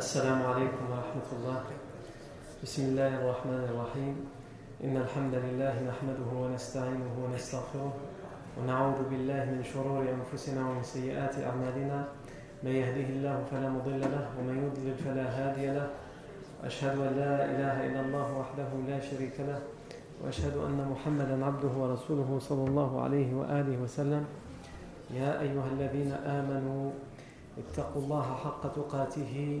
السلام عليكم ورحمة الله. بسم الله الرحمن الرحيم. إن الحمد لله نحمده ونستعينه ونستغفره ونعوذ بالله من شرور أنفسنا ومن سيئات أعمالنا. من يهده الله فلا مضل له ومن يضلل فلا هادي له. أشهد أن لا إله إلا الله وحده لا شريك له. وأشهد أن محمدا عبده ورسوله صلى الله عليه وآله وسلم. يا أيها الذين آمنوا اتقوا الله حق تقاته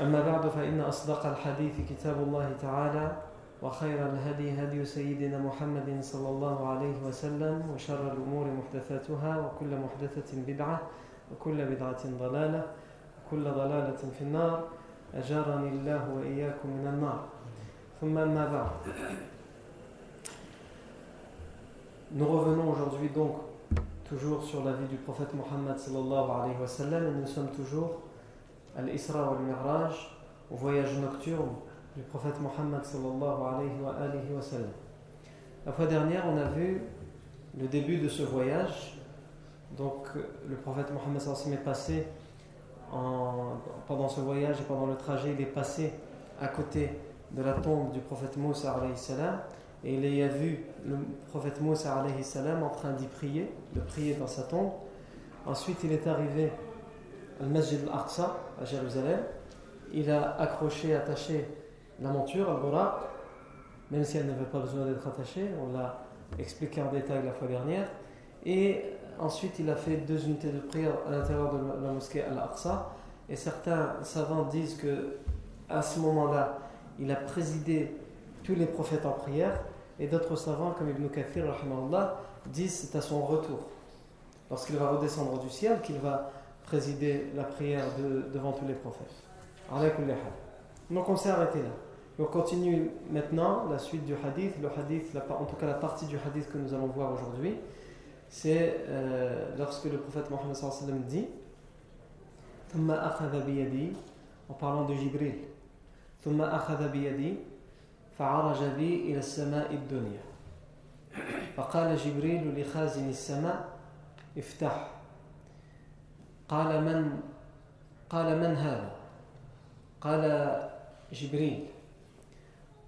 أما بعد فإن أصدق الحديث كتاب الله تعالى وخير الهدي هدي سيدنا محمد صلى الله عليه وسلم وشر الأمور محدثاتها وكل محدثة بدعة وكل بدعة ضلالة وكل ضلالة في النار. أجارني الله وإياكم من النار. ثم أما بعد. Nous revenons aujourd'hui donc toujours sur la vie du prophète Mohammed sallallahu alayhi wa sallam et nous sommes toujours à l'Isra wal-Mi'raj, au voyage nocturne du prophète Mohammed. La fois dernière, on a vu le début de ce voyage. Donc, le prophèt Mohammed sallallahu est passé en, pendant ce voyage et pendant le trajet, il est passé à côté de la tombe du prophète Moussa alayhi salam et il y a vu le prophète Moussa alayhi salam en train d'y prier, de prier dans sa tombe. Ensuite, il est arrivé au Masjid al-Aqsa à Jérusalem. Il a accroché, attaché la monture, al-Buraq, même si elle n'avait pas besoin d'être attachée, on l'a expliqué en détail la fois dernière. Et ensuite, il a fait deux unités de prière à l'intérieur de la mosquée al-Aqsa. Et certains savants disent que à ce moment-là, il a présidé tous les prophètes en prière. Et d'autres savants, comme Ibn Kathir, disent c'est à son retour, lorsqu'il va redescendre du ciel, qu'il va présider la prière de, devant tous les prophètes. Donc on s'est arrêté là. On continue maintenant la suite du hadith. Le hadith, la, en tout cas la partie du hadith que nous allons voir aujourd'hui, c'est euh, lorsque le prophète Mohammed sallam dit ثم أخذ بيدي en parlant de Jibril ثم أخذ بيدي فعرج بي إلى السماء الدنيا فقال جبريل لخازن السماء افتح قال من قال من هذا؟ قال جبريل.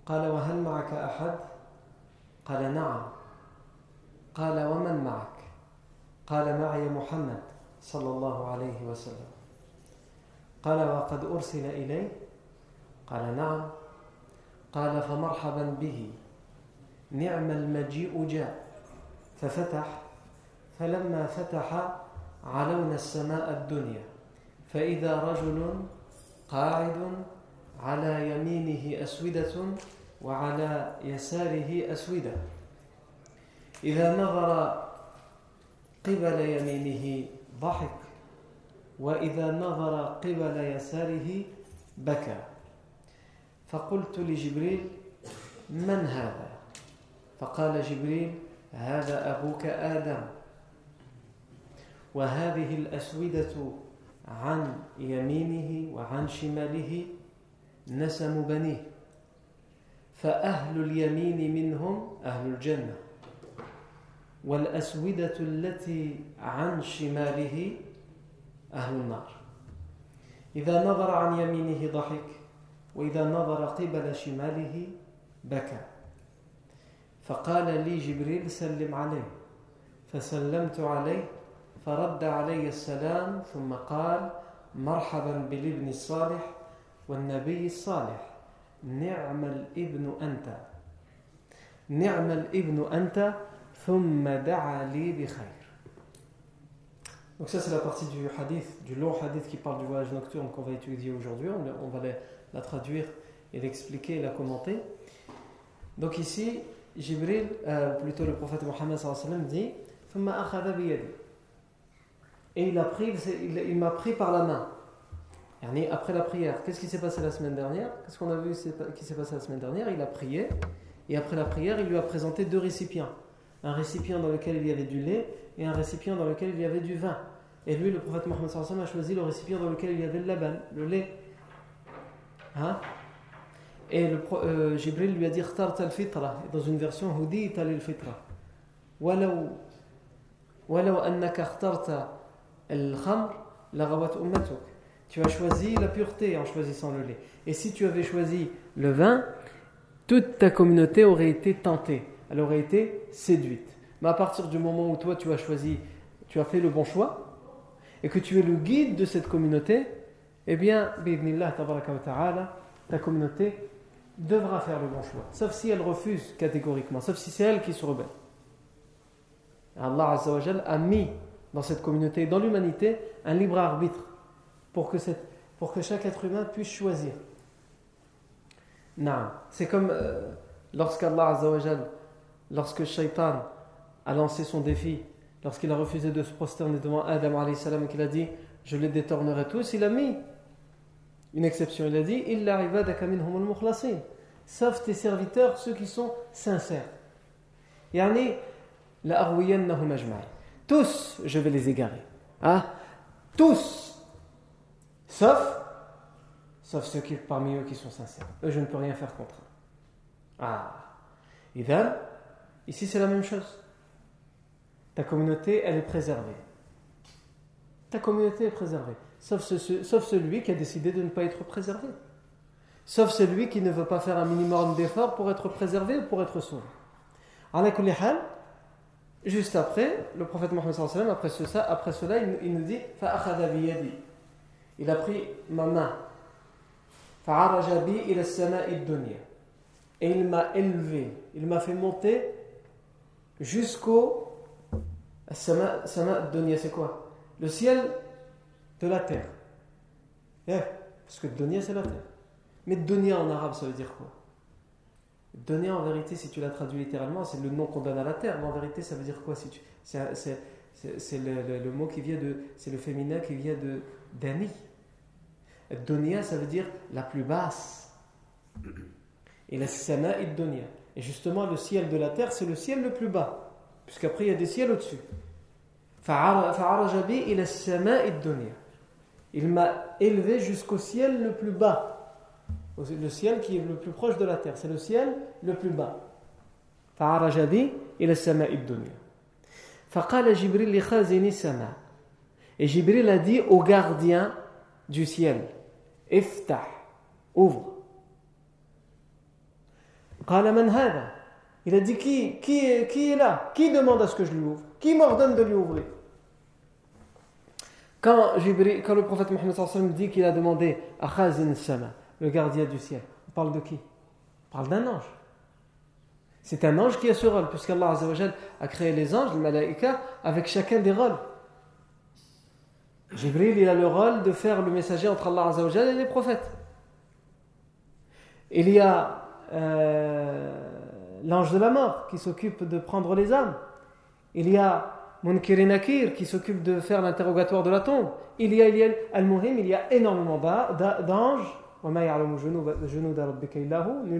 قال وهل معك أحد؟ قال نعم. قال ومن معك؟ قال معي محمد صلى الله عليه وسلم. قال وقد أرسل إليه قال نعم. قال فمرحبا به. نعم المجيء جاء. ففتح فلما فتح علونا السماء الدنيا فإذا رجل قاعد على يمينه أسودة وعلى يساره أسودة. إذا نظر قبل يمينه ضحك وإذا نظر قبل يساره بكى. فقلت لجبريل من هذا؟ فقال جبريل هذا أبوك آدم. وهذه الأسودة عن يمينه وعن شماله نسم بنيه فأهل اليمين منهم أهل الجنة والأسودة التي عن شماله أهل النار. إذا نظر عن يمينه ضحك وإذا نظر قبل شماله بكى. فقال لي جبريل سلم عليه فسلمت عليه فرد علي السلام ثم قال مرحبا بالابن الصالح والنبي الصالح نعم الابن أنت نعم الابن أنت ثم دعا لي بخير Donc ça c'est la partie du hadith, du long hadith qui parle du voyage nocturne qu'on va étudier aujourd'hui. On, on va la, la traduire et l'expliquer et la commenter. Donc ici, Jibril, euh, plutôt le prophète Mohammed dit Et il a pris, il, il m'a pris par la main. Après la prière, qu'est-ce qui s'est passé la semaine dernière? Qu'est-ce qu'on a vu qui s'est passé la semaine dernière? Il a prié, et après la prière, il lui a présenté deux récipients. Un récipient dans lequel il y avait du lait et un récipient dans lequel il y avait du vin. Et lui, le prophète Mohammed a choisi le récipient dans lequel il y avait le laban, le lait. Hein? Et le, euh, Jibril lui a dit al-fitra. Dans une version, Hudi al-fitra. Tu as choisi la pureté en choisissant le lait. Et si tu avais choisi le vin, toute ta communauté aurait été tentée, elle aurait été séduite. Mais à partir du moment où toi tu as choisi, tu as fait le bon choix, et que tu es le guide de cette communauté, eh bien, ta communauté devra faire le bon choix. Sauf si elle refuse catégoriquement, sauf si c'est elle qui se rebelle. Allah a mis dans cette communauté, dans l'humanité, un libre arbitre pour que, chaque être humain puisse choisir. C'est comme euh, lorsqu'Allah lorsque Shaitan a lancé son défi, lorsqu'il a refusé de se prosterner devant Adam et qu'il a dit Je les détournerai tous, il a mis une exception. Il a dit Sauf tes serviteurs, ceux qui sont sincères. Yani, la Tous, je vais les égarer. Ah, tous Sauf, sauf ceux qui, parmi eux qui sont sincères. Eux, je ne peux rien faire contre eux. Ah. Et ici c'est la même chose. Ta communauté, elle est préservée. Ta communauté est préservée. Sauf, celui qui a décidé de ne pas être préservé. Sauf celui qui ne veut pas faire un minimum d'effort pour être préservé ou pour être sauvé. Juste après, le prophète Mohammed après, cela, après cela, il, nous dit il a pris ma main. Et il m'a élevé, il m'a fait monter jusqu'au dunya, c'est quoi? Le ciel de la terre. Eh, parce que dunya c'est la terre. Mais dunya en arabe ça veut dire quoi? Dunya en vérité, si tu la traduis littéralement, c'est le nom qu'on donne à la terre, mais en vérité ça veut dire quoi si tu... C'est le, le, mot qui vient de. C'est le féminin qui vient de d'ami. Dunya, ça veut dire la plus basse. Et la sama et dunya. Et justement, le ciel de la terre, c'est le ciel le plus bas. Puisqu'après, il y a des ciels au-dessus. Il m'a élevé jusqu'au ciel le plus bas. Le ciel qui est le plus proche de la terre. C'est le ciel le plus bas. Et Jibril a dit au gardien du ciel Iftah, ouvre. Il a dit qui, qui, qui est là? Qui demande à ce que je lui ouvre? Qui m'ordonne de lui ouvrir? Quand, quand le prophète Mohammed dit qu'il a demandé à Khazin Sama, le gardien du ciel, on parle de qui? On parle d'un ange. C'est un ange qui a ce rôle, puisqu'Allah a créé les anges, les malaïka, avec chacun des rôles. Jibril, il a le rôle de faire le messager entre Allah et les prophètes. Il y a euh, l'ange de la mort qui s'occupe de prendre les âmes. Il y a Munkir Nakir qui s'occupe de faire l'interrogatoire de la tombe. Il y a, il Al-Muhim, il y a énormément d'anges. Nul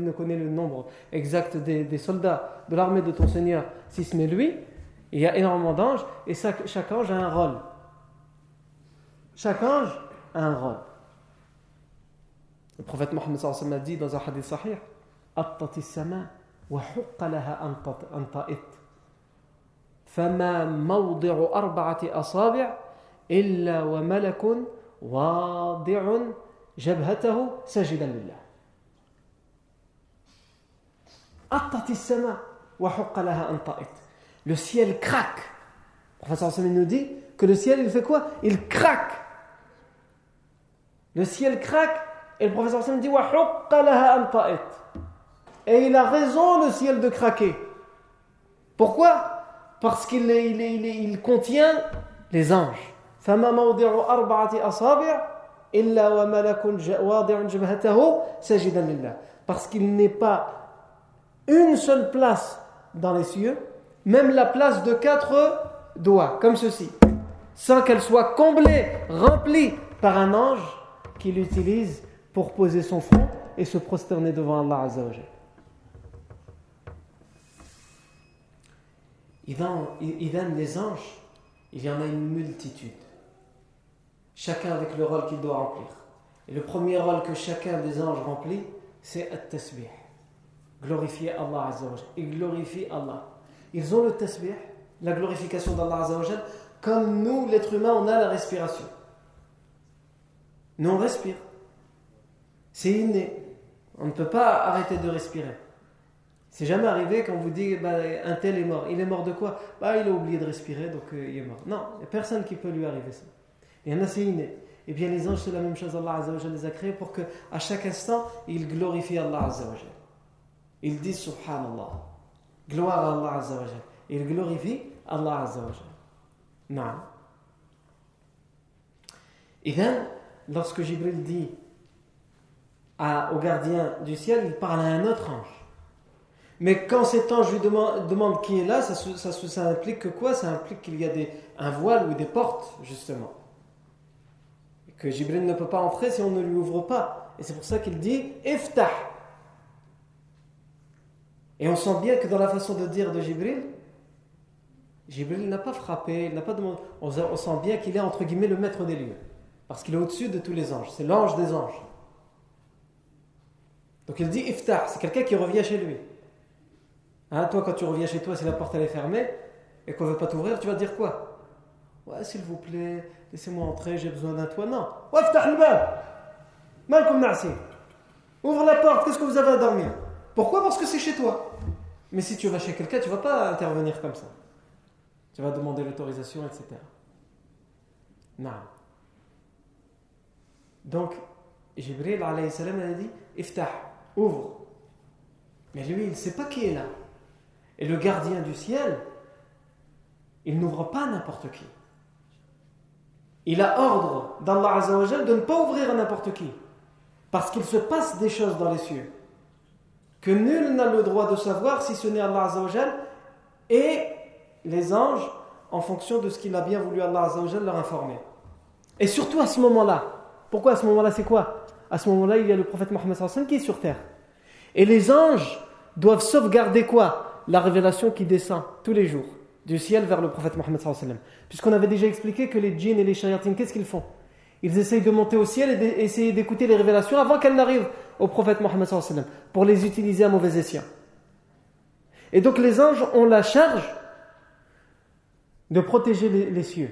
ne connaît le nombre exact des, soldats de l'armée de ton Seigneur si ce n'est lui. Il y a énormément d'anges et chaque ange a un rôle. Chaque ange a un rôle. Le prophète Mohammed a dit dans un hadith sahih طئت فما موضع أربعة أصابع إلا وملك واضع جبهته ساجدا لله أطت السماء وحق لها أن طئت Le ciel craque. Le prophète nous dit que le ciel, il fait quoi Il craque. Le ciel craque et le professeur Sam dit Et il a raison le ciel de craquer. Pourquoi Parce qu'il il, il, il contient les anges. parce qu'il n'est pas une seule place dans les cieux, même la place de quatre doigts, comme ceci, sans qu'elle soit comblée, remplie par un ange qu'il utilise pour poser son front et se prosterner devant Allah Azzawajal. Idem, les anges, il y en a une multitude. Chacun avec le rôle qu'il doit remplir. Et le premier rôle que chacun des anges remplit, c'est at-tasbih. Glorifier Allah Azzawajal. Ils glorifient Allah. Ils ont le tasbih, la glorification d'Allah Azzawajal, comme nous, l'être humain, on a la respiration. Nous, on respire. C'est inné. On ne peut pas arrêter de respirer. C'est jamais arrivé quand on vous dit bah, un tel est mort. Il est mort de quoi? Bah, Il a oublié de respirer, donc euh, il est mort. Non, personne qui peut lui arriver ça. Et bien les anges, c'est la même chose. Allah Azzawajal les a créés pour qu'à chaque instant, ils glorifient Allah Azzawajal. Ils disent Subhanallah. Gloire à Allah Azzawajal. Ils glorifient Allah Azzawajal. Non. Et bien, lorsque Jibril dit au gardien du ciel, il parle à un autre ange. Mais quand cet ange lui demande, qui est là, ça, ça, implique que quoi? Ça implique qu'il y a des, un voile ou des portes, justement. Que Jibril ne peut pas entrer si on ne lui ouvre pas. Et c'est pour ça qu'il dit Iftah. Et on sent bien que dans la façon de dire de Jibril, Jibril n'a pas frappé, n'a pas demandé. On sent bien qu'il est entre guillemets le maître des lieux. Parce qu'il est au-dessus de tous les anges. C'est l'ange des anges. Donc il dit Iftah, c'est quelqu'un qui revient chez lui. Hein, toi, quand tu reviens chez toi, si la porte est fermée et qu'on ne veut pas t'ouvrir, tu vas dire quoi? S'il vous plaît, laissez-moi entrer, j'ai besoin d'un toit. Non. Ouvre la porte, qu'est-ce que vous avez à dormir? Pourquoi? Parce que c'est chez toi. Mais si tu vas chez quelqu'un, tu ne vas pas intervenir comme ça. Tu vas demander l'autorisation, etc. Non. Donc, Jibril alayhi salam a dit Iftah, ouvre. Mais lui, il ne sait pas qui est là. Et le gardien du ciel, il n'ouvre pas n'importe qui. Il a ordre d'Allah de ne pas ouvrir à n'importe qui. Parce qu'il se passe des choses dans les cieux. Que nul n'a le droit de savoir si ce n'est Allah Azzawajal et les anges en fonction de ce qu'il a bien voulu Allah Azzawajal leur informer. Et surtout à ce moment-là. Pourquoi à ce moment-là? C'est quoi? À ce moment-là il y a le prophète Mohammed qui est sur terre. Et les anges doivent sauvegarder quoi? La révélation qui descend tous les jours du ciel vers le prophète Mohammed puisqu'on avait déjà expliqué que les djinns et les shayatines qu'est-ce qu'ils font? Ils essayent de monter au ciel et d'essayer d'écouter les révélations avant qu'elles n'arrivent au prophète Mohammed pour les utiliser à mauvais escient. Et donc les anges ont la charge de protéger les, cieux.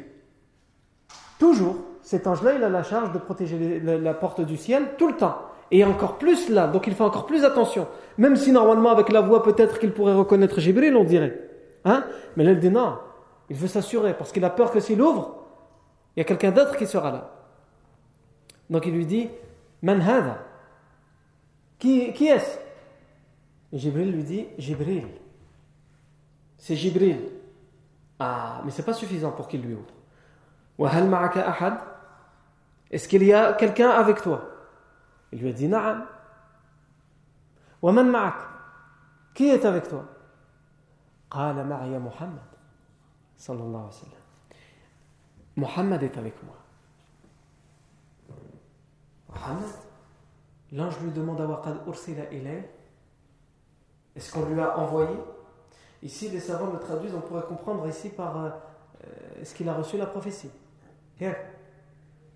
Toujours cet ange-là il a la charge de protéger la porte du ciel tout le temps. Et encore plus là, donc il fait encore plus attention. Même si normalement avec la voix peut-être qu'il pourrait reconnaître Jibril, on dirait. Hein? Mais là, il dit non. Il veut s'assurer parce qu'il a peur que s'il ouvre, il y a quelqu'un d'autre qui sera là. Donc il lui dit manhada. Qui, est-ce? Et Jibril lui dit Jibril. C'est Jibril. Ah, mais c'est pas suffisant pour qu'il lui ouvre. Wahal Est-ce qu'il y a quelqu'un avec toi? Il lui a dit Na'am. Ma'ak? Qui est avec toi? قال معي محمد صلى الله عليه وسلم Mohammed est avec moi. Mohammed L'ange lui demande à Waqad Ursila ilay Est-ce qu'on lui a envoyé Ici, les savants le traduisent, on pourrait comprendre ici par euh, est-ce qu'il a reçu la prophétie Here.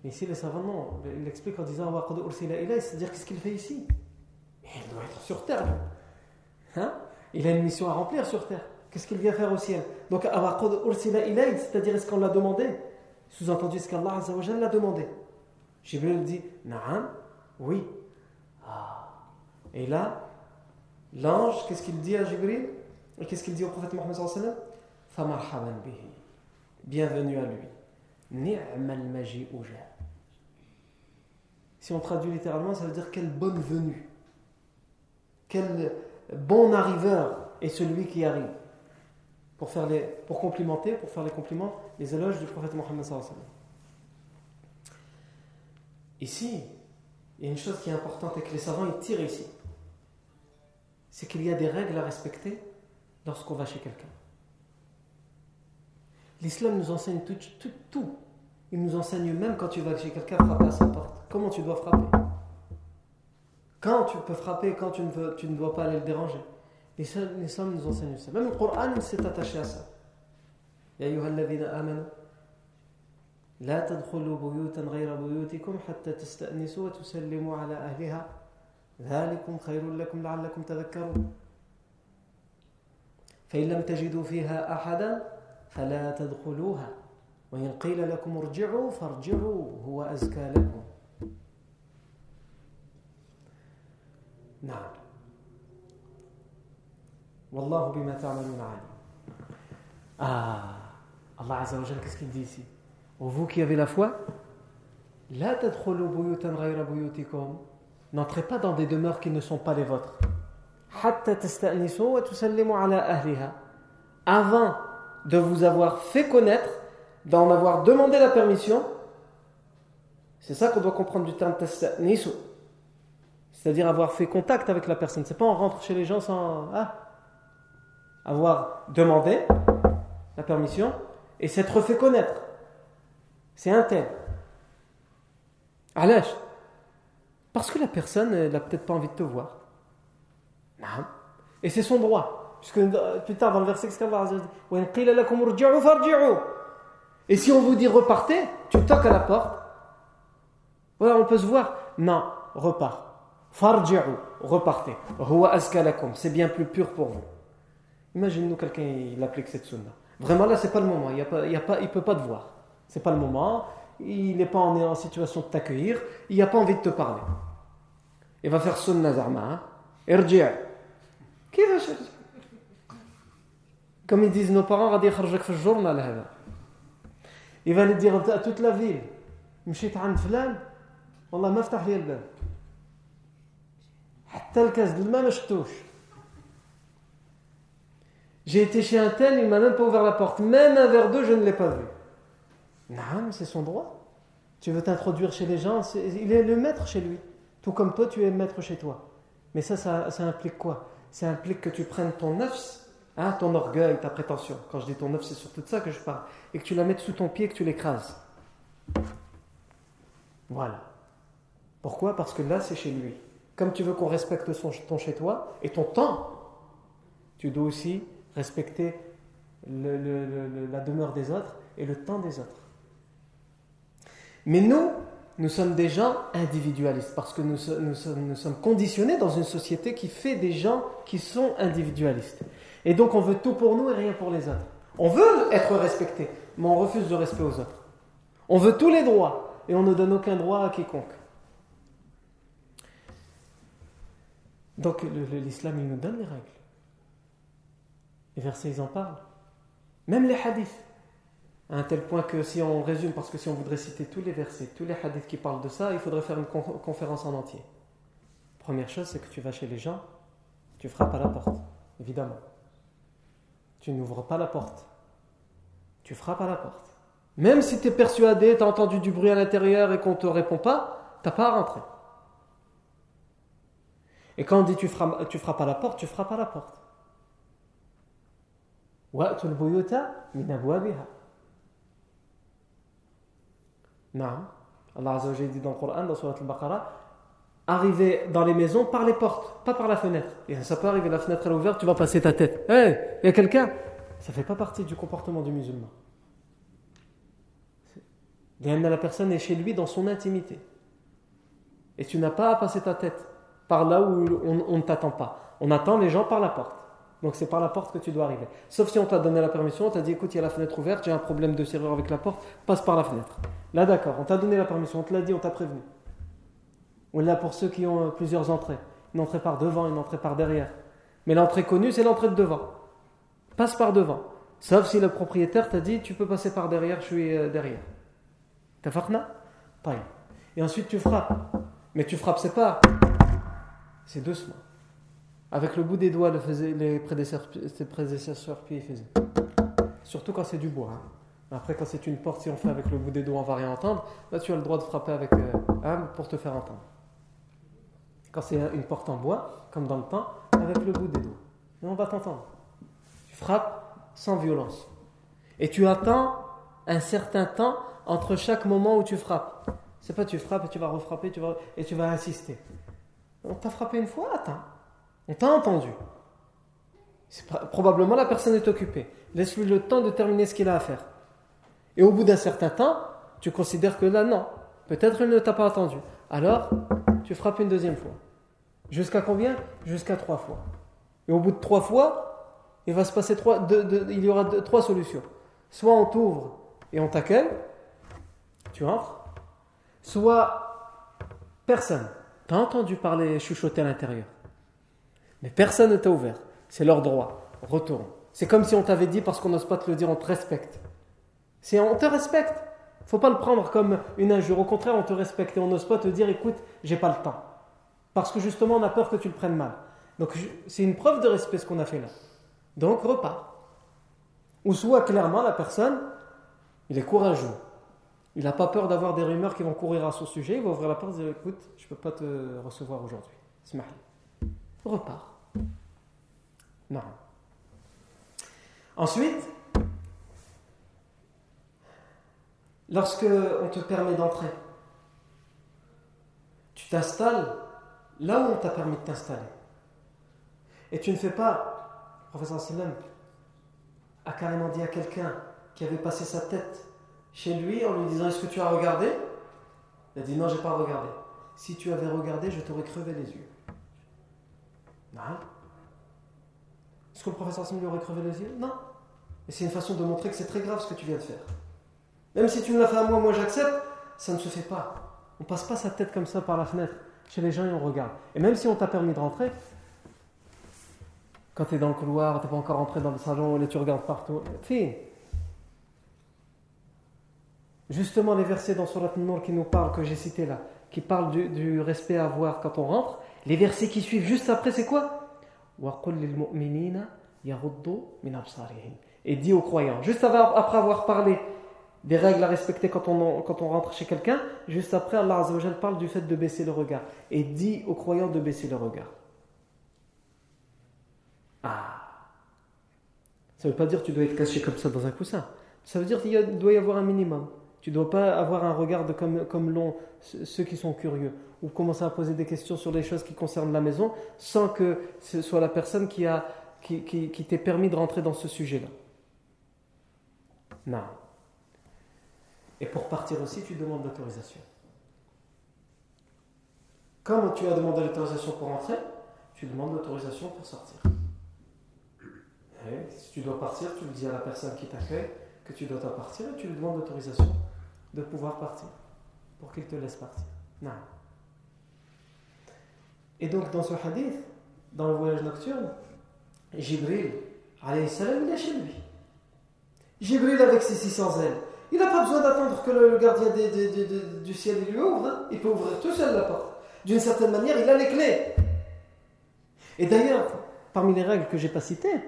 Mais ici, les savants, non, il l'explique en disant c'est-à-dire qu'est-ce qu'il fait ici Il doit être sur terre. Hein il a une mission à remplir sur terre. Qu'est-ce qu'il vient faire au ciel Donc, c'est-à-dire est-ce qu'on l'a demandé Sous-entendu, est-ce qu'Allah l'a demandé Jibril dit Na'am, oui. Ah. Et là, l'ange, qu'est-ce qu'il dit à Jibril Et qu'est-ce qu'il dit au prophète Mohammed Bienvenue à lui. Ni'mal si on traduit littéralement, ça veut dire quelle bonne venue. Quel bon arriveur est celui qui arrive. Pour, faire les, complimenter, pour faire les compliments, les éloges du prophète Mohammed. Ici, il y a une chose qui est importante et que les savants tirent ici. C'est qu'il y a des règles à respecter lorsqu'on va chez quelqu'un. L'islam nous enseigne tout, tout, tout il nous enseigne même quand tu vas chez quelqu'un frapper à sa porte. Comment tu dois frapper? Quand tu peux frapper quand tu ne, veux, tu ne dois pas aller le déranger. Ça. Même le Coran s'est attaché à ça. Ya ayyuhalladhina amanu لا تدخلوا بيوتا غير بيوتكم حتى تستأنسوا وتسلموا على أهلها. ذلكم خير لكم لعلكم تذكرون. فإن لم تجدوا فيها أحدا فلا تدخلوها. وإن قيل لكم ارجعوا فارجعوا هو أزكى لكم. نعم. Wallahu bima ta'malun alim. Ah, Allah Azza wa qu'est-ce qu'il dit ici? Oh, Vous qui avez la foi, la tadkhulu buyutan ghayra buyutikum. N'entrez pas dans des demeures qui ne sont pas les vôtres. Hatta tasta'nisu wa tusallimu ala ahliha. Avant de vous avoir fait connaître, d'en avoir demandé la permission, c'est ça qu'on doit comprendre du terme tasta'nisu. C'est-à-dire avoir fait contact avec la personne. C'est pas on rentre chez les gens sans ah, avoir demandé la permission et s'être fait connaître. C'est un tel. l'âge Parce que la personne, n'a peut-être pas envie de te voir. Et c'est son droit. Puisque euh, plus tard dans le verset, Et si on vous dit repartez, tu toques à la porte. Voilà, on peut se voir. Non, repars. Farji'u, repartez. C'est bien plus pur pour vous. Imagine-nous quelqu'un, il applique cette sunna. Vraiment là, c'est pas le moment. Il ne peut pas te voir. C'est pas le moment. Il n'est pas en, situation de t'accueillir. Il n'a pas envie de te parler. Il va faire sunna zarma. Irji'. Qui va chercher Comme ils disent nos parents, journal. Il va le dire à toute la ville. مشيت عند فلان والله ما فتح لي الباب حتى الكاس الماء ما شفتوش j'ai été chez un tel, il m'a même pas ouvert la porte. Même un verre d'eau, je ne l'ai pas vu. Non, c'est son droit. Tu veux t'introduire chez les gens, il est le maître chez lui. Tout comme toi, tu es maître chez toi. Mais ça, ça, implique quoi? Ça implique que tu prennes ton nefs, hein, ton orgueil, ta prétention. Quand je dis ton nefs, c'est surtout de ça que je parle. Et que tu la mettes sous ton pied et que tu l'écrases. Voilà. Pourquoi? Parce que là, c'est chez lui. Comme tu veux qu'on respecte ton chez toi et ton temps, tu dois aussi respecter la demeure des autres et le temps des autres. Mais nous, nous sommes des gens individualistes parce que nous, sommes, conditionnés dans une société qui fait des gens qui sont individualistes. Et donc on veut tout pour nous et rien pour les autres. On veut être respecté, mais on refuse le respect aux autres. On veut tous les droits et on ne donne aucun droit à quiconque. Donc l'islam, il nous donne les règles. Les versets, ils en parlent. Même les hadiths. À un tel point que si on résume, parce que si on voudrait citer tous les versets, tous les hadiths qui parlent de ça, il faudrait faire une conférence en entier. Première chose, c'est que tu vas chez les gens, tu frappes à la porte, évidemment. Tu n'ouvres pas la porte. Tu frappes à la porte. Même si tu es persuadé, tu as entendu du bruit à l'intérieur et qu'on ne te répond pas, tu n'as pas à rentrer. Et quand on dit tu frappes, tu frappes à la porte, tu frappes à la porte. وأتوا البيوت من أبوابها Non. Allah Azza dit dans le Coran, dans Surat al-Baqarah, arriver dans les maisons par les portes, pas par la fenêtre. Et ça peut arriver, la fenêtre est ouverte, tu vas passer ta tête. Hé, il y a quelqu'un Ça ne fait pas partie du comportement du musulman. La personne est chez lui dans son intimité. Et tu n'as pas à passer ta tête par là où on ne t'attend pas. On attend les gens par la porte. Donc c'est par la porte que tu dois arriver. Sauf si on t'a donné la permission, on t'a dit écoute, il y a la fenêtre ouverte, j'ai un problème de serrure avec la porte, passe par la fenêtre. Là d'accord, on t'a donné la permission, on te l'a dit, on t'a prévenu. Ou là pour ceux qui ont euh, plusieurs entrées. Une entrée par devant, une entrée par derrière. Mais l'entrée connue, c'est l'entrée de devant. Passe par devant. Sauf si le propriétaire t'a dit tu peux passer par derrière, je suis euh, derrière. T'as Pas. Et ensuite tu frappes. Mais tu frappes, c'est pas. C'est doucement. Avec le bout des doigts, le faisaient, les prédécesseurs, prédécesseurs puis faisaient. Surtout quand c'est du bois. Hein. Après, quand c'est une porte, si on fait avec le bout des doigts, on va rien entendre. Là, tu as le droit de frapper avec euh, pour te faire entendre. Quand c'est une porte en bois, comme dans le temps, avec le bout des doigts. Et on va t'entendre. Tu frappes sans violence. Et tu attends un certain temps entre chaque moment où tu frappes. C'est pas tu frappes et tu vas refrapper et tu vas insister. On t'a frappé une fois, attends. On t'a entendu. Probablement la personne est occupée. Laisse-lui le temps de terminer ce qu'il a à faire. Et au bout d'un certain temps, tu considères que là, non. Peut-être il ne t'a pas attendu. Alors, tu frappes une deuxième fois. Jusqu'à combien? Jusqu'à trois fois. Et au bout de trois fois, il va se passer trois, il y aura trois solutions. Soit on t'ouvre et on t'accueille, tu rentres. Soit personne. T'as entendu parler chuchoter à l'intérieur. Mais personne ne t'a ouvert. C'est leur droit. Retourne. C'est comme si on t'avait dit parce qu'on n'ose pas te le dire, on te respecte. On te respecte. Faut pas le prendre comme une injure. Au contraire, on te respecte et on n'ose pas te dire écoute, j'ai pas le temps. Parce que justement, on a peur que tu le prennes mal. Donc c'est une preuve de respect ce qu'on a fait là. Donc repars. Ou soit clairement la personne, il est courageux. Il n'a pas peur d'avoir des rumeurs qui vont courir à son sujet. Il va ouvrir la porte et dire écoute, je peux pas te recevoir aujourd'hui. Repars. Non. Ensuite, lorsque on te permet d'entrer, tu t'installes là où on t'a permis de t'installer. Et tu ne fais pas, le professeur Sallam a carrément dit à quelqu'un qui avait passé sa tête chez lui en lui disant Est-ce que tu as regardé? Il a dit Non, j'ai pas regardé. Si tu avais regardé, je t'aurais crevé les yeux. Non. Est-ce que le professeur Sallam lui aurait crevé les yeux? Non. Et c'est une façon de montrer que c'est très grave ce que tu viens de faire. Même si tu me l'as fait à moi, moi j'accepte, ça ne se fait pas. On passe pas sa tête comme ça par la fenêtre chez les gens et on regarde. Et même si on t'a permis de rentrer, quand tu es dans le couloir, tu pas encore rentré dans le salon, et tu regardes partout, fille. Justement, les versets dans Surat qui nous parlent, que j'ai cité là, qui parlent du, respect à avoir quand on rentre, les versets qui suivent juste après, c'est quoi? Et dit aux croyants, juste après avoir parlé des règles à respecter quand on, quand on rentre chez quelqu'un, juste après, Allah Azzawajal parle du fait de baisser le regard et dit aux croyants de baisser le regard. Ah Ça ne veut pas dire que tu dois être caché comme ça dans un coussin. Ça veut dire qu'il doit y avoir un minimum. Tu ne dois pas avoir un regard comme, comme l'ont ceux qui sont curieux ou commencer à poser des questions sur les choses qui concernent la maison sans que ce soit la personne qui, qui, qui, t'ait permis de rentrer dans ce sujet-là. Non. Et pour partir aussi, tu demandes l'autorisation. Comme tu as demandé l'autorisation pour entrer, tu demandes l'autorisation pour sortir. Si tu dois partir, tu le dis à la personne qui t'accueille que tu dois partir et tu lui demandes l'autorisation de pouvoir partir pour qu'il te laisse partir. Non. Et donc dans ce hadith, dans le voyage nocturne, Jibril, alayhi salam, il est chez lui. Jibril avec ses 600 ailes. Il n'a pas besoin d'attendre que le gardien du ciel lui ouvre. Hein. Il peut ouvrir tout seul la porte. D'une certaine manière, il a les clés. Et d'ailleurs, parmi les règles que j'ai pas citées,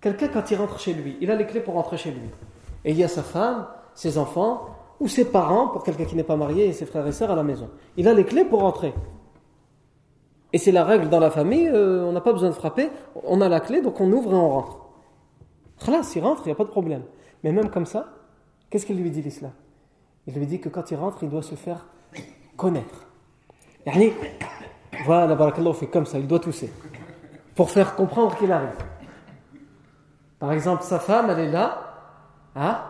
quelqu'un quand il rentre chez lui, il a les clés pour rentrer chez lui. Et il y a sa femme, ses enfants, ou ses parents, pour quelqu'un qui n'est pas marié, et ses frères et sœurs à la maison. Il a les clés pour rentrer. Et c'est la règle dans la famille, euh, on n'a pas besoin de frapper, on a la clé, donc on ouvre et on rentre. Là, s'il rentre, il n'y a pas de problème. Mais même comme ça, Qu'est-ce qu'il lui dit l'islam? Il lui dit que quand il rentre, il doit se faire connaître. Voilà, barakallahu fait comme ça, il doit tousser. Pour faire comprendre qu'il arrive. Par exemple, sa femme, elle est là, hein,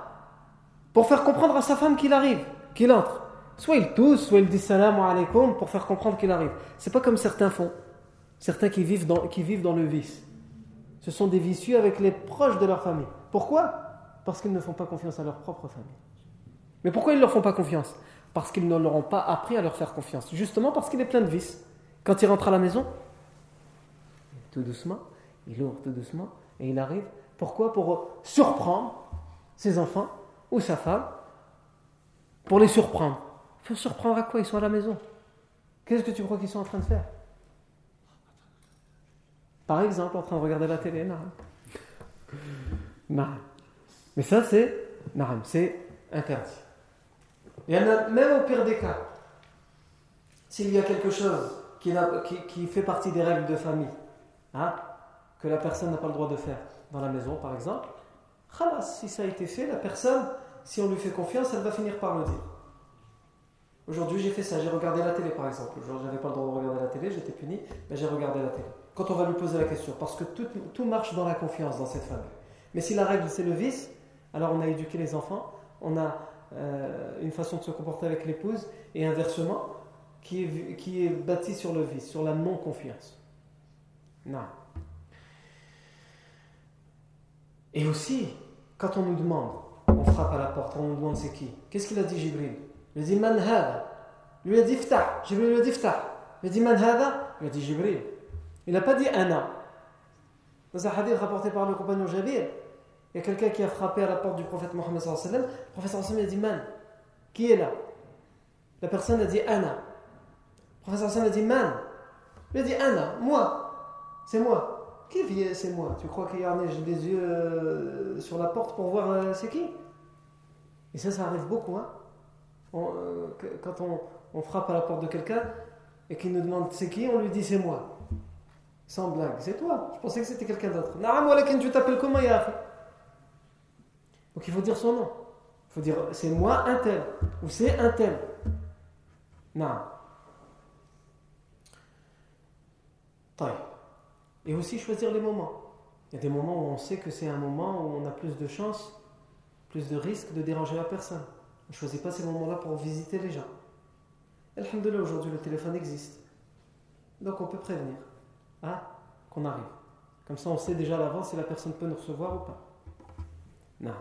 pour faire comprendre à sa femme qu'il arrive, qu'il entre. Soit il tousse, soit il dit salam alaikum pour faire comprendre qu'il arrive. C'est pas comme certains font. Certains qui vivent, dans, qui vivent dans le vice. Ce sont des vicieux avec les proches de leur famille. Pourquoi? Parce qu'ils ne font pas confiance à leur propre famille. Mais pourquoi ils ne leur font pas confiance? Parce qu'ils ne leur ont pas appris à leur faire confiance. Justement parce qu'il est plein de vices. Quand il rentre à la maison, tout doucement, il ouvre tout doucement et il arrive. Pourquoi? Pour surprendre ses enfants ou sa femme? Pour les surprendre. Faut surprendre à quoi? Ils sont à la maison. Qu'est-ce que tu crois qu'ils sont en train de faire? Par exemple, en train de regarder la télé. Mais ça, c'est c'est interdit. Il y a, même au pire des cas, s'il y a quelque chose qui, qui, fait partie des règles de famille, hein, que la personne n'a pas le droit de faire dans la maison, par exemple, si ça a été fait, la personne si on lui fait confiance, elle va finir par le dire. Aujourd'hui, j'ai fait ça, j'ai regardé la télé par exemple. Aujourd'hui, j'avais pas le droit de regarder la télé, j'étais puni, mais j'ai regardé la télé. Quand on va lui poser la question, parce que tout, marche dans la confiance dans cette famille. Mais si la règle c'est le vice, alors on a éduqué les enfants, on a euh, une façon de se comporter avec l'épouse, et inversement, qui est, qui est bâtie sur le vice, sur la non-confiance. Non. Et aussi, quand on nous demande, on frappe à la porte, on nous demande c'est qui Qu'est-ce qu'il a dit Jibril Il a dit Man hada Lui a dit Ftah. Jibril lui a dit Ftah. Il a dit Man hada Il a dit Jibril. Il n'a pas dit Anna. Dans un hadith rapporté par le compagnon Jabir, il y a quelqu'un qui a frappé à la porte du prophète Mohammed. Le prophète a dit Man Qui est là La personne a dit Anna. Le prophète a dit Man Il a dit Anna, moi. C'est moi. Vient C'est moi? Tu crois qu'il y a des yeux euh, sur la porte pour voir euh, c'est qui? Et ça, ça arrive beaucoup. Hein euh, quand on, on, frappe à la porte de quelqu'un et qu'il nous demande c'est qui, on lui dit c'est moi. Sans blague. C'est toi. Je pensais que c'était quelqu'un d'autre. Tu t'appelles comment, Donc il faut dire son nom. Il faut dire c'est moi un tel. Ou c'est un tel. Et aussi choisir les moments. Il y a des moments où on sait que c'est un moment où on a plus de chances, plus de risques de déranger la personne. On ne choisit pas ces moments-là pour visiter les gens. Alhamdulillah, aujourd'hui le téléphone existe. Donc on peut prévenir hein, qu'on arrive. Comme ça on sait déjà à l'avance si la personne peut nous recevoir ou pas. Non.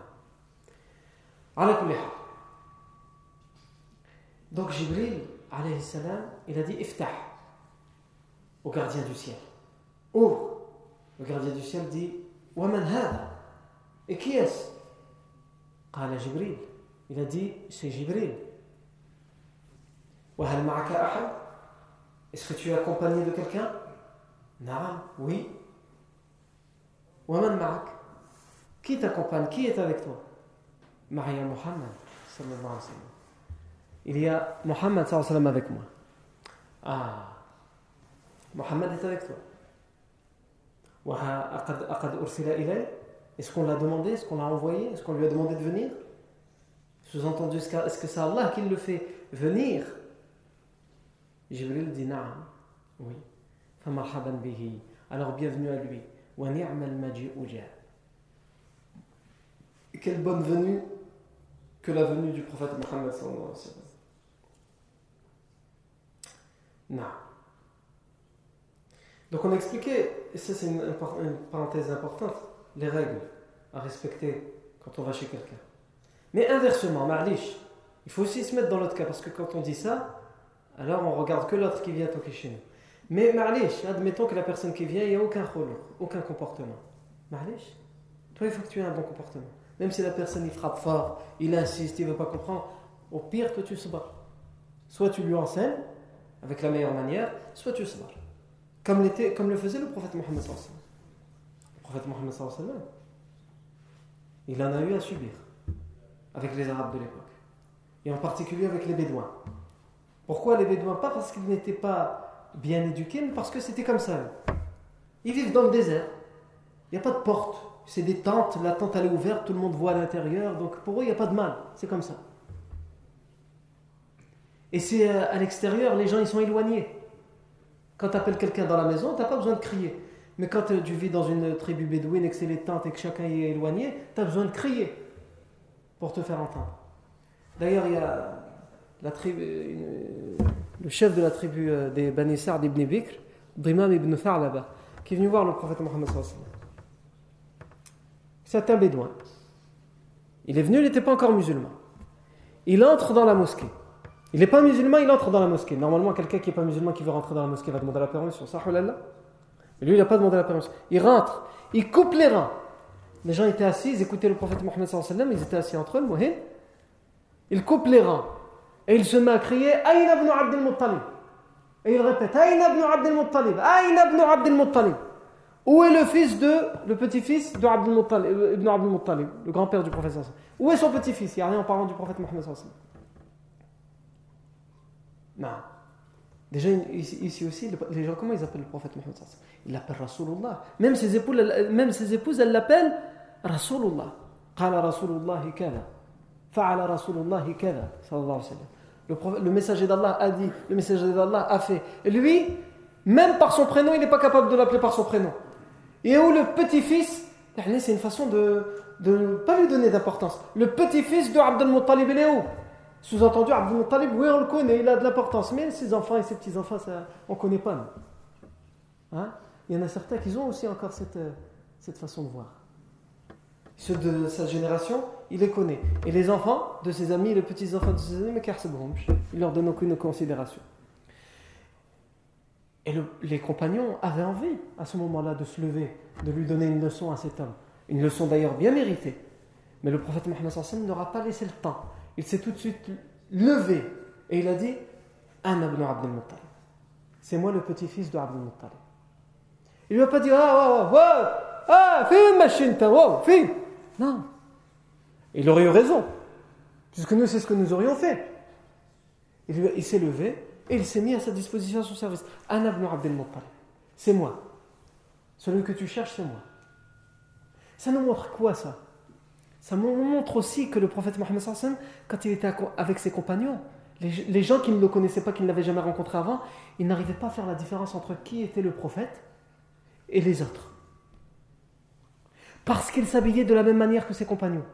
Donc Jibril, alayhi salam, il a dit Iftah au gardien du ciel. Ouvre. Le gardien du ciel dit Waman Et qui est-ce? Jibril. Il a dit C'est Jibril. Est-ce que tu es accompagné de quelqu'un? Naam, oui. Waman ma'ak? Qui t'accompagne? Qui est avec toi? Maria Muhammad. Il y a Muhammad avec moi. Ah, Muhammad est avec toi. Est-ce qu'on l'a demandé? Est-ce qu'on l'a envoyé? Est-ce qu'on lui a demandé de venir? Sous-entendu, est-ce que c'est Allah qui le fait venir? Jibril dit Naam. Oui. Alors bienvenue à lui. Quelle bonne venue que la venue du prophète Mohammed sallallahu alayhi wa sallam. Donc on a expliqué, et ça c'est une, parenthèse importante, les règles à respecter quand on va chez quelqu'un. Mais inversement, Marlich, il faut aussi se mettre dans l'autre cas, parce que quand on dit ça, alors on regarde que l'autre qui vient toquer chez nous. Mais Marlich, admettons que la personne qui vient, il n'y a aucun rôle, aucun comportement. Marlich, toi il faut que tu aies un bon comportement. Même si la personne il frappe fort, il insiste, il ne veut pas comprendre, au pire, toi tu se bats. Soit tu lui enseignes avec la meilleure manière, soit tu se bats. Comme, le faisait le prophète Mohammed Le prophète Mohammed il en a eu à subir avec les Arabes de l'époque. Et en particulier avec les Bédouins. Pourquoi les Bédouins? Pas parce qu'ils n'étaient pas bien éduqués, mais parce que c'était comme ça. Ils vivent dans le désert. Il n'y a pas de porte. C'est des tentes. La tente elle est ouverte, tout le monde voit à l'intérieur. Donc pour eux, il n'y a pas de mal. C'est comme ça. Et c'est euh, à l'extérieur, les gens ils sont éloignés. Quand tu appelles quelqu'un dans la maison, tu n'as pas besoin de crier. Mais quand tu vis dans une tribu bédouine et que c'est les tentes et que chacun est éloigné, tu as besoin de crier pour te faire entendre. D'ailleurs, il y a la tribu, le chef de la tribu euh, des Bani Sa'd ibn Bikr, Dhimam ibn Tha'laba, qui est venu voir le prophète Mohammed C'est un bédouin. Il est venu, il n'était pas encore musulman. Il entre dans la mosquée. Il n'est pas musulman, il entre dans la mosquée. Normalement, quelqu'un qui n'est pas musulman qui veut rentrer dans la mosquée va demander la permission. Mais lui, il n'a pas demandé la permission. Il rentre, il coupe les reins. Les gens étaient assis, ils écoutaient le prophète Mohammed ils étaient assis entre eux, Il coupe les reins. Et il se met à crier Aïna ibn Abdel Muttalib. Et il répète Aïna ibn Abdel Muttalib. Aïna ibn Abdel Muttalib. Où est le fils de, le petit-fils de Abdel Muttalib, ibn Abdel Muttalib, le grand-père du prophète Où est son petit-fils? Il n'y a rien en parlant du prophète Mohammed. Non. Déjà, ici aussi, les gens, comment ils appellent le prophète Mohammed Ils l'appellent Rasulullah. Même ses épouses, même ses épouses elles l'appellent Rasulullah. قال رسول الله كذا Fa'ala Rasulullah kada, sallallahu alayhi wa sallam. Le, le messager d'Allah a dit, le messager d'Allah a fait. Et lui, même par son prénom, il n'est pas capable de l'appeler par son prénom. Et où le petit-fils, c'est une façon de ne pas lui donner d'importance. Le petit-fils de Abdel Muttalib, il est où Sous-entendu, Abdel Muttalib, oui, on le connaît, il a de l'importance. Mais ses enfants et ses petits-enfants, on ne connaît pas. Hein? Il y en a certains qui ont aussi encore cette, euh, cette façon de voir. Ceux de sa génération, il les connaît. Et les enfants de ses amis, les petits-enfants de ses amis, mais car il leur donne aucune considération. Et les compagnons avaient envie, à ce moment-là, de se lever, de lui donner une leçon à cet homme. Une leçon d'ailleurs bien méritée. Mais le prophète Mohammed n'aura pas laissé le temps. Il s'est tout de suite levé et il a dit Ana ibn Abdel Muttalib. C'est moi le petit-fils de Abdel Muttalib. Il ne lui a pas dit Ah, ah, ah, ah, fais machine, fais. Non. Il aurait eu raison. Puisque nous, c'est ce que nous aurions fait. Il, il s'est levé et il s'est mis à sa disposition à son service. Anna ibn Abdel Muttalib. C'est moi. Celui que tu cherches, c'est moi. Ça nous montre quoi ça? Ça montre aussi que le prophète Mohammed quand il était avec ses compagnons, les, gens qui ne le connaissaient pas, qui ne l'avaient jamais rencontré avant, ils n'arrivaient pas à faire la différence entre qui était le prophète et les autres. Parce qu'il s'habillait de la même manière que ses compagnons.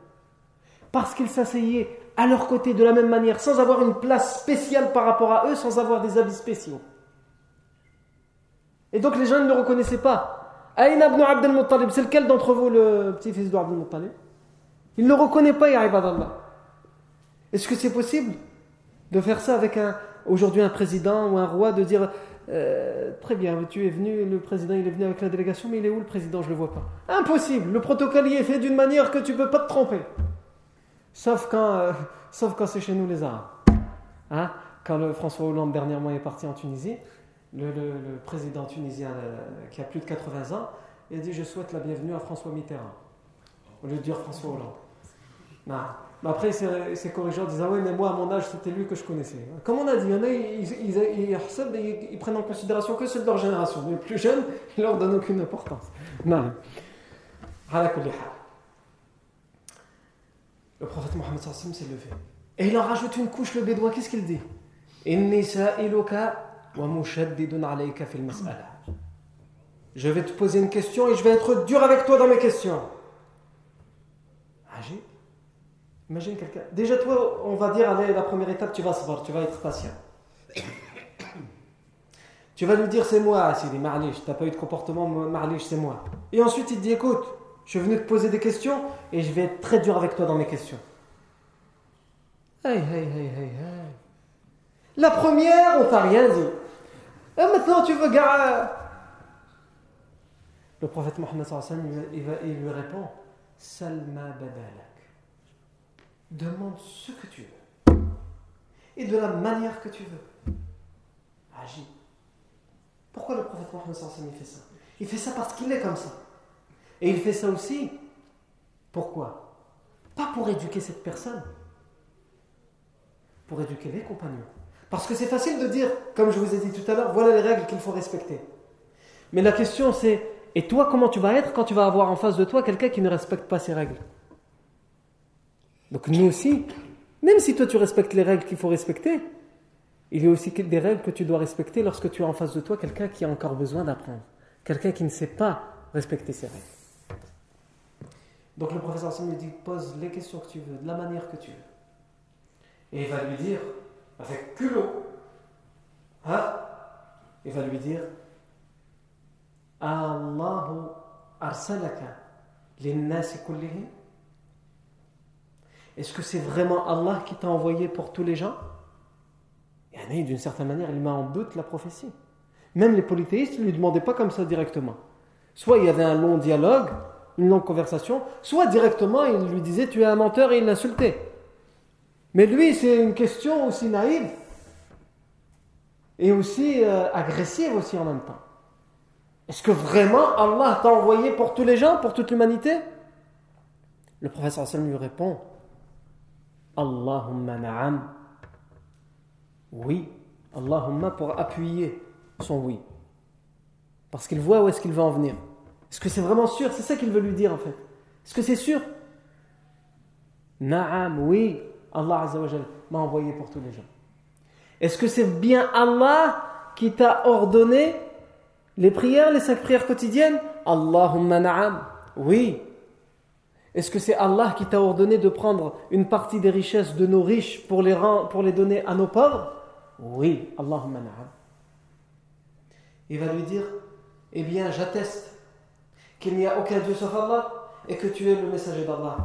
Parce qu'il s'asseyait à leur côté de la même manière, sans avoir une place spéciale par rapport à eux, sans avoir des habits spéciaux. Et donc les gens ne le reconnaissaient pas. Aïn ibn Abdel Muttalib, c'est lequel d'entre vous le petit-fils d'Abdel Muttalib Il ne reconnaît pas, Ya Allah. Est-ce que c'est possible de faire ça avec un, aujourd'hui un président ou un roi, de dire euh, très bien, tu es venu, le président est venu avec la délégation, mais il est où le président? Je ne le vois pas. Impossible, le protocole y est fait d'une manière que tu ne peux pas te tromper. Sauf quand, euh, sauf quand c'est chez nous les Arabes. Hein? Quand le François Hollande dernièrement est parti en Tunisie, le, président tunisien euh, qui a plus de 80 ans, il a dit Je souhaite la bienvenue à François Mitterrand. Au lieu de dire François Hollande. Non. Mais après, il s'est corrigé en disant Oui, mais moi, à mon âge, c'était lui que je connaissais. Comme on a dit, il y en a, ils, ils, prennent en considération que ceux de leur génération. Les plus jeunes, ils leur donnent aucune importance. Non. Le prophète Mohammed s'est levé. Et il en rajoute une couche, le bédouin, qu'est-ce qu'il dit? Je vais te poser une question et je vais être dur avec toi dans mes questions. Agis. Imagine quelqu'un. Déjà, toi, on va dire, allez, la première étape, tu vas savoir, tu vas être patient. Tu vas lui dire, c'est moi, Sidi, tu t'as pas eu de comportement, Marlich, c'est moi. Et ensuite, il dit, écoute, je suis venu te poser des questions et je vais être très dur avec toi dans mes questions. Hey, hey, hey, hey, hey. La première, on t'a rien dit. Et maintenant, tu veux gare. Le prophète Mohammed il, il lui répond Salma badalak. Demande ce que tu veux. Et de la manière que tu veux. Agis. Pourquoi le prophète Mohammed il fait ça? Il fait ça parce qu'il est comme ça. Et il fait ça aussi. Pourquoi? Pas pour éduquer cette personne, pour éduquer les compagnons. Parce que c'est facile de dire, comme je vous ai dit tout à l'heure, voilà les règles qu'il faut respecter. Mais la question c'est, et toi comment tu vas être quand tu vas avoir en face de toi quelqu'un qui ne respecte pas ces règles? Donc nous aussi, même si toi tu respectes les règles qu'il faut respecter, il y a aussi des règles que tu dois respecter lorsque tu as en face de toi quelqu'un qui a encore besoin d'apprendre, quelqu'un qui ne sait pas respecter ces règles. Donc le professeur Sam lui dit pose les questions que tu veux, de la manière que tu veux. Et il va lui dire, avec culot, hein, il va lui dire Allahu arsalaka linnasi kullihim Est-ce que c'est vraiment Allah qui t'a envoyé pour tous les gens? Et d'une certaine manière, il met en doute la prophétie. Même les polythéistes ne lui demandaient pas comme ça directement. Soit il y avait un long dialogue, une longue conversation, soit directement il lui disait tu es un menteur et il l'insultait. Mais lui, c'est une question aussi naïve et aussi euh, agressive aussi en même temps. Est-ce que vraiment Allah t'a envoyé pour tous les gens, pour toute l'humanité? Le professeur Hassan lui répond Allahumma na'am. Oui, Allahumma pour appuyer son oui. Parce qu'il voit où est-ce qu'il va en venir. Est-ce que c'est vraiment sûr? C'est ça qu'il veut lui dire en fait. Est-ce que c'est sûr? Naam, oui. Allah Azzawajal m'a envoyé pour tous les gens. Est-ce que c'est bien Allah qui t'a ordonné les prières, les cinq prières quotidiennes? Allahumma na'am. Oui. Est-ce que c'est Allah qui t'a ordonné de prendre une partie des richesses de nos riches pour les, donner à nos pauvres? Oui. Allahumma na'am. Il va lui dire Eh bien, j'atteste qu'il n'y a aucun Dieu sauf Allah et que tu es le messager d'Allah.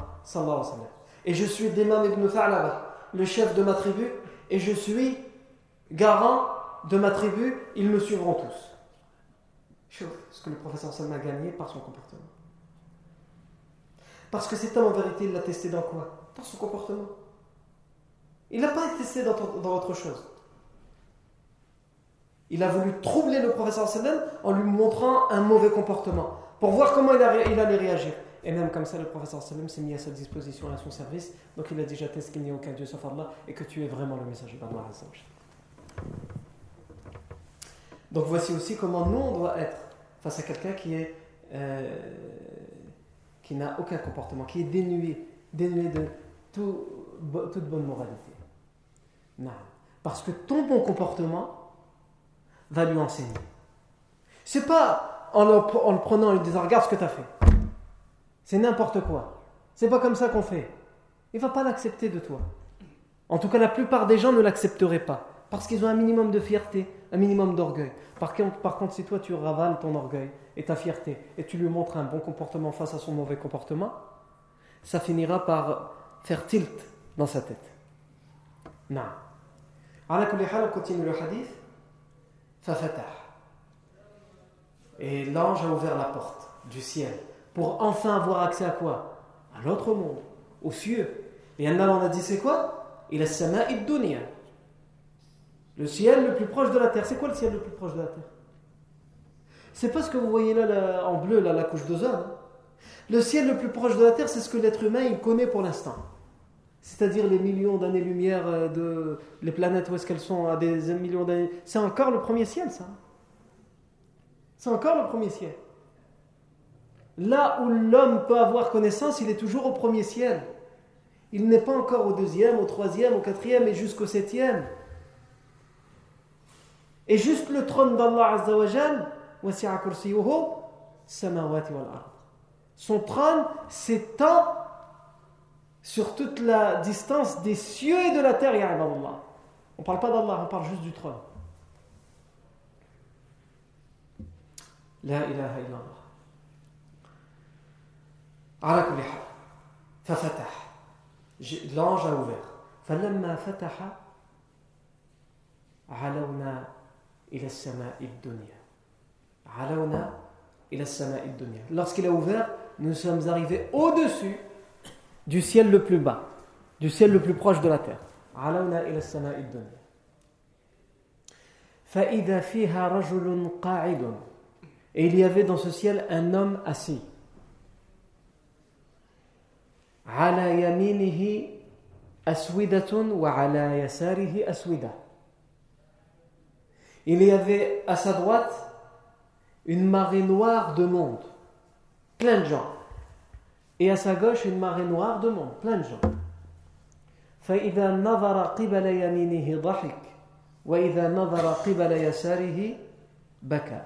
Et je suis Dimam ibn Tha'laba, le chef de ma tribu, et je suis garant de ma tribu, ils me suivront tous. ce que le professeur Salma a gagné par son comportement. Parce que cet homme, en vérité, il l'a testé dans quoi? Dans son comportement. Il n'a pas été testé dans, dans, autre chose. Il a voulu troubler le professeur Sallam en lui montrant un mauvais comportement, pour voir comment il, il allait réagir. Et même comme ça, le professeur Sallam s'est mis à sa disposition, à son service. Donc il a dit J'atteste qu'il n'y a aucun Dieu sauf Allah et que tu es vraiment le messager d'Allah. Donc voici aussi comment nous on doit être face à quelqu'un qui est euh, qui n'a aucun comportement, qui est dénué, dénué de tout, toute bonne moralité. Non. Parce que ton bon comportement va lui enseigner. C'est pas en le, en prenant et lui disant regarde ce que tu as fait. C'est n'importe quoi. C'est pas comme ça qu'on fait. Il va pas l'accepter de toi. En tout cas, la plupart des gens ne l'accepteraient pas. Parce qu'ils ont un minimum de fierté, un minimum d'orgueil. Par par contre, si toi tu ravales ton orgueil et ta fierté et tu lui montres un bon comportement face à son mauvais comportement, ça finira par faire tilt dans sa tête. Non. on continue le hadith. Et l'ange a ouvert la porte du ciel pour enfin avoir accès à quoi? À l'autre monde, aux cieux. Et Allah on a dit c'est quoi? Il a sama dunya. Le ciel le plus proche de la terre. C'est quoi le ciel le plus proche de la terre? C'est pas ce que vous voyez là, en bleu, là, la couche d'ozone. Le ciel le plus proche de la terre, c'est ce que l'être humain il connaît pour l'instant. C'est-à-dire les millions d'années-lumière euh, de les planètes où est-ce qu'elles sont à des millions d'années. C'est encore le premier ciel, ça. C'est encore le premier ciel. Là où l'homme peut avoir connaissance, il est toujours au premier ciel. Il n'est pas encore au deuxième, au troisième, au quatrième et jusqu'au septième. Et juste le trône d'Allah Azzawajal, son trône s'étend sur toute la distance des cieux et de la terre, On ne parle pas d'Allah, on parle juste du trône. La ilaha illallah. على كل حال ففتح l'ange a ouvert فلما فتح علونا إلى السماء الدنيا Lorsqu'il a ouvert, nous sommes arrivés au-dessus du ciel le plus bas, du ciel le plus proche de la terre. Et il y avait dans ce ciel un homme assis. Il y avait à sa droite une marée noire de monde, plein de gens. Et à sa gauche une marée noire de monde, plein de gens. فإذا نظر قبل يمينه ضحك وإذا نظر قبل يساره بكى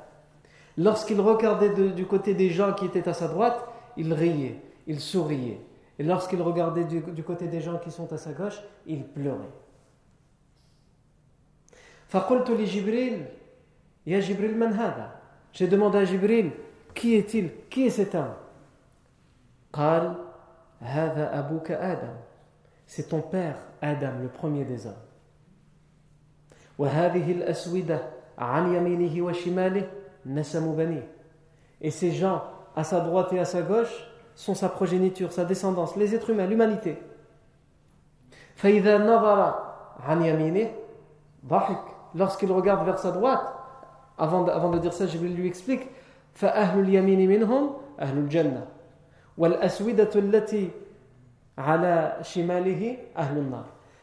Lorsqu'il regardait de, du côté des gens qui étaient à sa droite, il riait, il souriait. Et lorsqu'il regardait du, côté des gens qui sont à sa gauche, il pleurait. J'ai demandé à Jibril, qui est-il? Qui est cet homme? C'est ton père, Adam, le premier des hommes. Et ces gens, à sa droite et à sa gauche, sont sa progéniture, sa descendance, les êtres humains, l'humanité. Lorsqu'il regarde vers sa droite, avant de, dire ça, je lui explique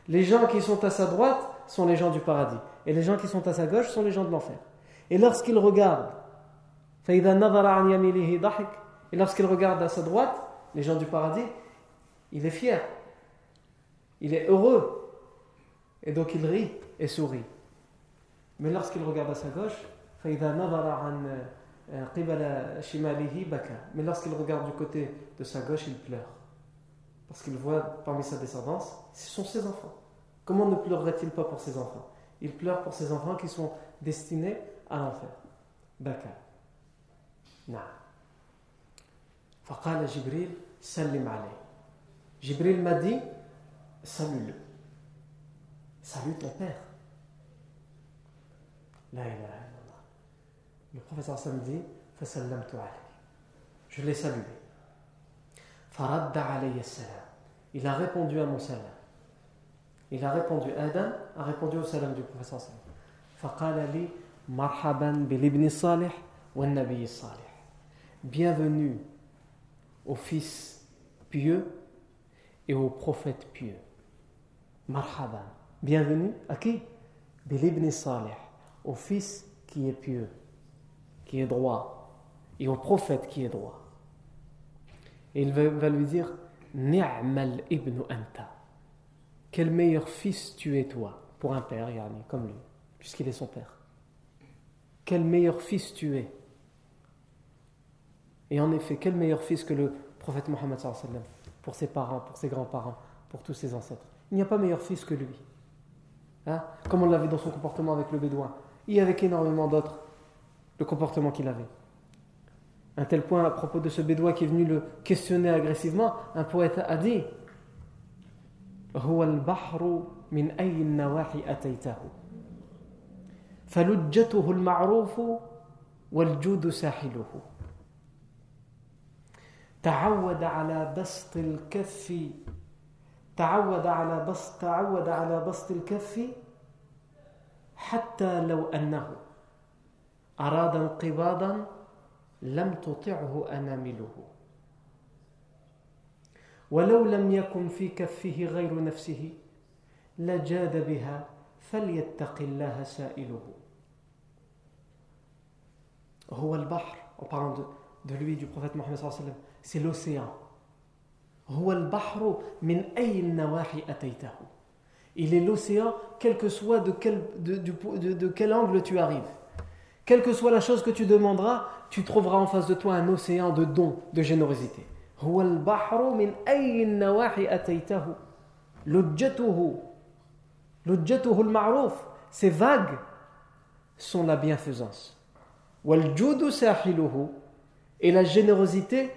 Les gens qui sont à sa droite sont les gens du paradis. Et les gens qui sont à sa gauche sont les gens de l'enfer. Et lorsqu'il regarde, et lorsqu'il regarde à sa droite, les gens du paradis, il est fier. Il est heureux. Et donc il rit et sourit. Mais lorsqu'il regarde à sa gauche, mais lorsqu'il regarde du côté de sa gauche, il pleure. Parce qu'il voit parmi sa descendance, ce sont ses enfants. Comment ne pleurerait-il pas pour ses enfants? Il pleure pour ses enfants qui sont destinés à l'enfer. Baka. Na. Faqala Jibril, salim alayh. Jibril m'a dit, salue-le. Salue ton père. La ilaha le professeur Sam dit فسلمت عليه je l'ai salué فرد علي السلام il a répondu à mon salam il a répondu Adam a répondu au salam du professeur Sam فقال لي مرحبا بالابن الصالح والنبي الصالح bienvenue au fils pieux et au prophète pieux. Marhaba. Bienvenue à qui Bilibni Salih, au fils qui est pieux, qui est droit, et au prophète qui est droit. Et il va, lui dire Ni'mal ibn anta. Quel meilleur fils tu es toi, pour un père, yani, comme lui, puisqu'il est son père. Quel meilleur fils tu es. Et en effet, quel meilleur fils que le prophète Mohammed pour ses parents, pour ses grands-parents, pour tous ses ancêtres. Il n'y a pas meilleur fils que lui. Hein? Comme on l'a vu dans son comportement avec le bédouin. Et avec énormément d'autres, le comportement qu'il avait. Un tel point à propos de ce bédouin qui est venu le questionner agressivement, un poète a dit تعود على بسط الكف تعود على بسط تعود على بسط الكف حتى لو أنه أراد انقباضا لم تطعه أنامله ولو لم يكن في كفه غير نفسه لجاد بها فليتق الله سائله هو البحر on parle de, de lui du prophète Mohammed sallallahu alayhi wa sallam c'est l'océan. Il est l'océan, quel que soit de quel, de, de, de, quel angle tu arrives. Quelle que soit la chose que tu demanderas, tu trouveras en face de toi un océan de dons, de générosité. Ces vagues sont la bienfaisance. Et la générosité,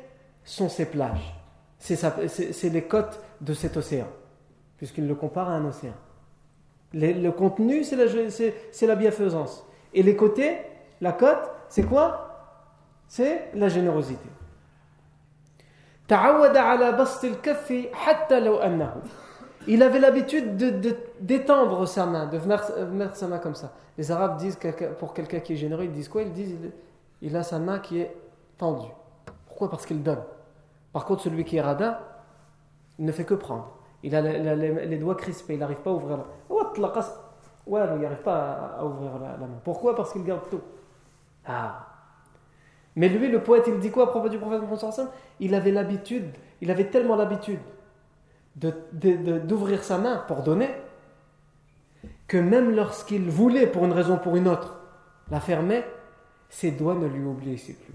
sont ces plages. C'est les côtes de cet océan, puisqu'il le compare à un océan. le contenu, c'est la, la bienfaisance. Et les côtés, la côte, c'est quoi? C'est la générosité. Il avait l'habitude d'étendre de, sa main, de mettre sa main comme ça. Les Arabes disent pour quelqu'un qui est généreux, ils disent quoi? Ils disent il a sa main qui est tendue. Pourquoi? Parce qu'il donne. Par contre, celui qui est radin, il ne fait que prendre. Il a les, doigts crispés, il n'arrive pas à ouvrir la Ouais, il n'arrive pas à, ouvrir la, main. Pourquoi? Parce qu'il garde tout. Ah. Mais lui, le poète, il dit quoi à propos du prophète Mohammed Il avait l'habitude, il avait tellement l'habitude d'ouvrir sa main pour donner, que même lorsqu'il voulait, pour une raison ou pour une autre, la fermer, ses doigts ne lui obéissaient plus.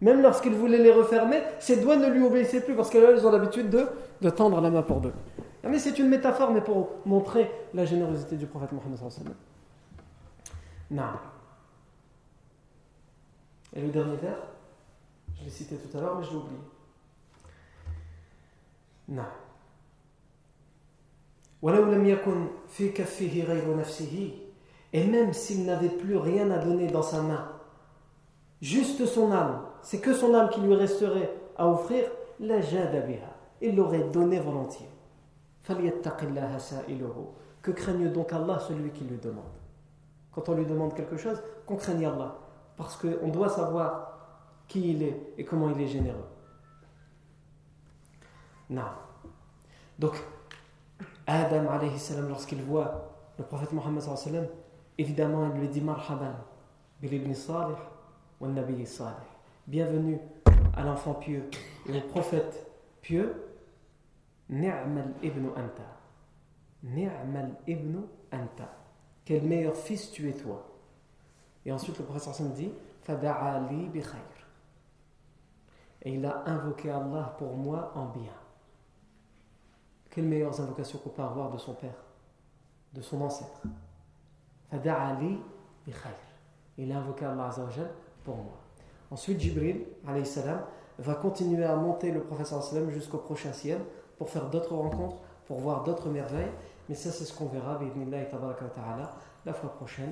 Même lorsqu'il voulait les refermer, ses doigts ne lui obéissaient plus parce qu'elles ont l'habitude de, de tendre la main pour deux. Mais c'est une métaphore, mais pour montrer la générosité du prophète Mohammed Non. Et le dernier vers, je l'ai cité tout à l'heure, mais je l'ai oublié. Non. Et même s'il n'avait plus rien à donner dans sa main, juste son âme, c'est que son âme qui lui resterait à offrir, la il l'aurait donné volontiers. Que craigne donc Allah celui qui lui demande? Quand on lui demande quelque chose, qu'on craigne Allah. Parce qu'on doit savoir qui il est et comment il est généreux. Donc, Adam, lorsqu'il voit le prophète Mohammed, évidemment, il lui dit bil ibn Salih, nabi Salih. Bienvenue à l'enfant pieux et au prophète pieux Ni'mal ibn anta. Ni'mal ibn anta. Quel meilleur fils tu es toi. Et ensuite le prophète sallam dit Fada'ali bi khayr. Et il a invoqué Allah pour moi en bien. Quelles meilleures invocations qu'on peut avoir de son père, de son ancêtre. Fada'ali bi khayr. Il a invoqué Allah pour moi. Ensuite, Jibril salam, va continuer à monter le sallam jusqu'au prochain ciel pour faire d'autres rencontres, pour voir d'autres merveilles. Mais ça, c'est ce qu'on verra, ta'ala, la fois prochaine.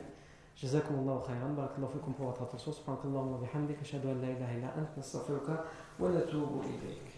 جزاكم الله خيرا بارك الله فيكم pour votre attention سبحانك اللهم وبحمدك أشهد أن لا إله إلا أنت نستغفرك ونتوب إليك